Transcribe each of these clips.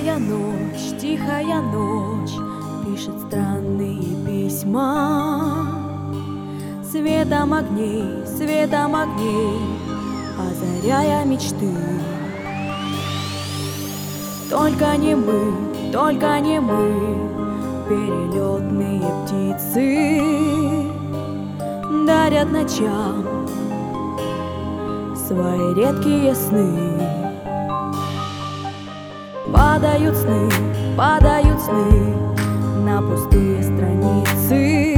Тихая ночь, тихая ночь Пишет странные письма. Светом огней, светом огней Озаряя мечты. Только не мы, только не мы Перелетные птицы Дарят ночам Свои редкие сны Падают сны, падают сны на пустые страницы.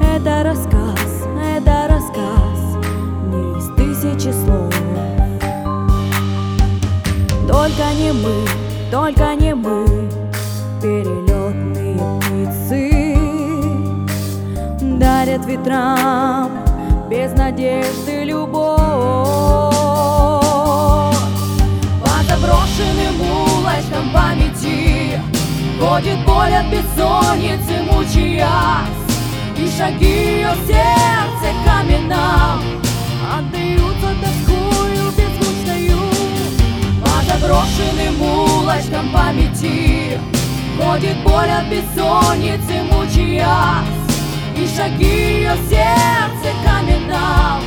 Это рассказ, это рассказ не из тысячи слов. Только не мы, только не мы, перелетные птицы, дарят ветрам без надежды любовь. Ходит боль от бессонницы, мучаясь. И шаги ее сердце каменном Отдаются тоскую беззвучною По заброшенным улочкам памяти. Ходит боль от бессонницы, мучаясь. И шаги ее сердце каменном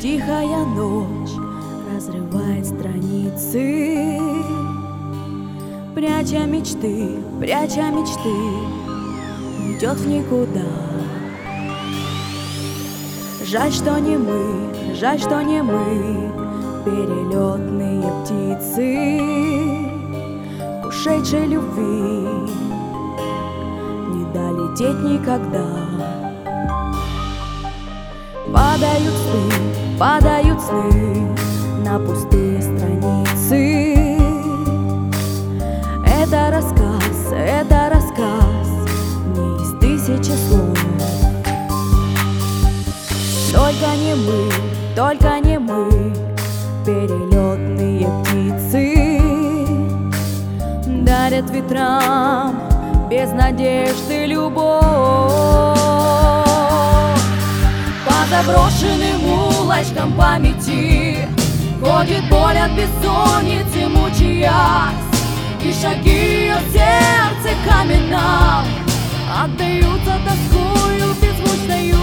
Тихая ночь разрывает страницы. Пряча мечты, пряча мечты Уйдет в никуда. Жаль, что не мы, жаль, что не мы Перелетные птицы Ушедшей любви. Не долететь никогда Падают сны Падают сны на пустые страницы. Это рассказ, это рассказ не из тысячи слов. Только не мы, только не мы Перелетные птицы. Дарят ветрам без надежды любовь По заброшенным улочкам памяти. Ходит боль от бессонницы, мучаясь. И шаги ее сердце каменном Отдаются тоскую беззвучною.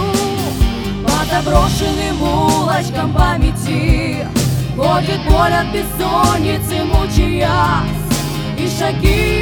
По заброшенным улочкам памяти. Ходит боль от бессонницы, мучаясь. И шаги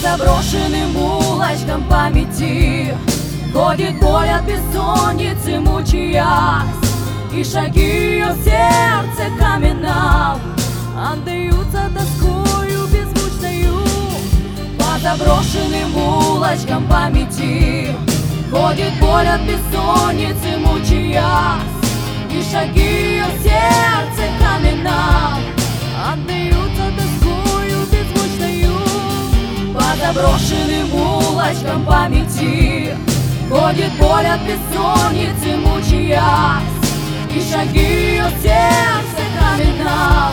заброшенным улочкам памяти. Ходит боль от бессонницы, мучаясь И шаги ее в сердце каменном. Отдаются тоскою беззвучною По заброшенным улочкам памяти. Ходит боль от бессонницы, мучаясь И шаги ее в сердце каменном. Отдаются тоскою заброшенным улочкам памяти. Ходит боль от бессонницы, мучаясь. И шаги ее сердца каменная